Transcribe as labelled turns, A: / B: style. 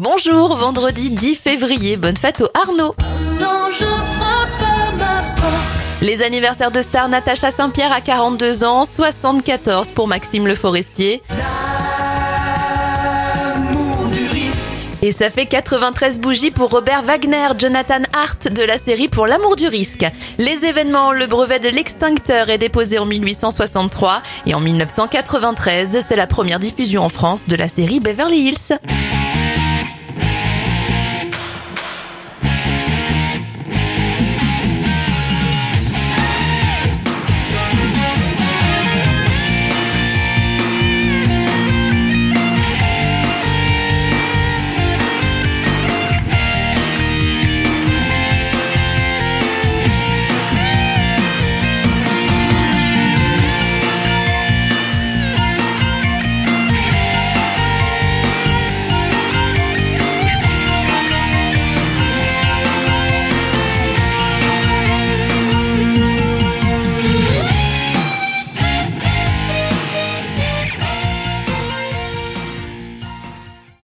A: Bonjour, vendredi 10 février, bonne fête au Arnaud. Les anniversaires de star Natacha Saint-Pierre à 42 ans, 74 pour Maxime Le Forestier. Et ça fait 93 bougies pour Robert Wagner, Jonathan Hart de la série Pour l'amour du risque. Les événements, le brevet de l'extincteur est déposé en 1863 et en 1993, c'est la première diffusion en France de la série Beverly Hills.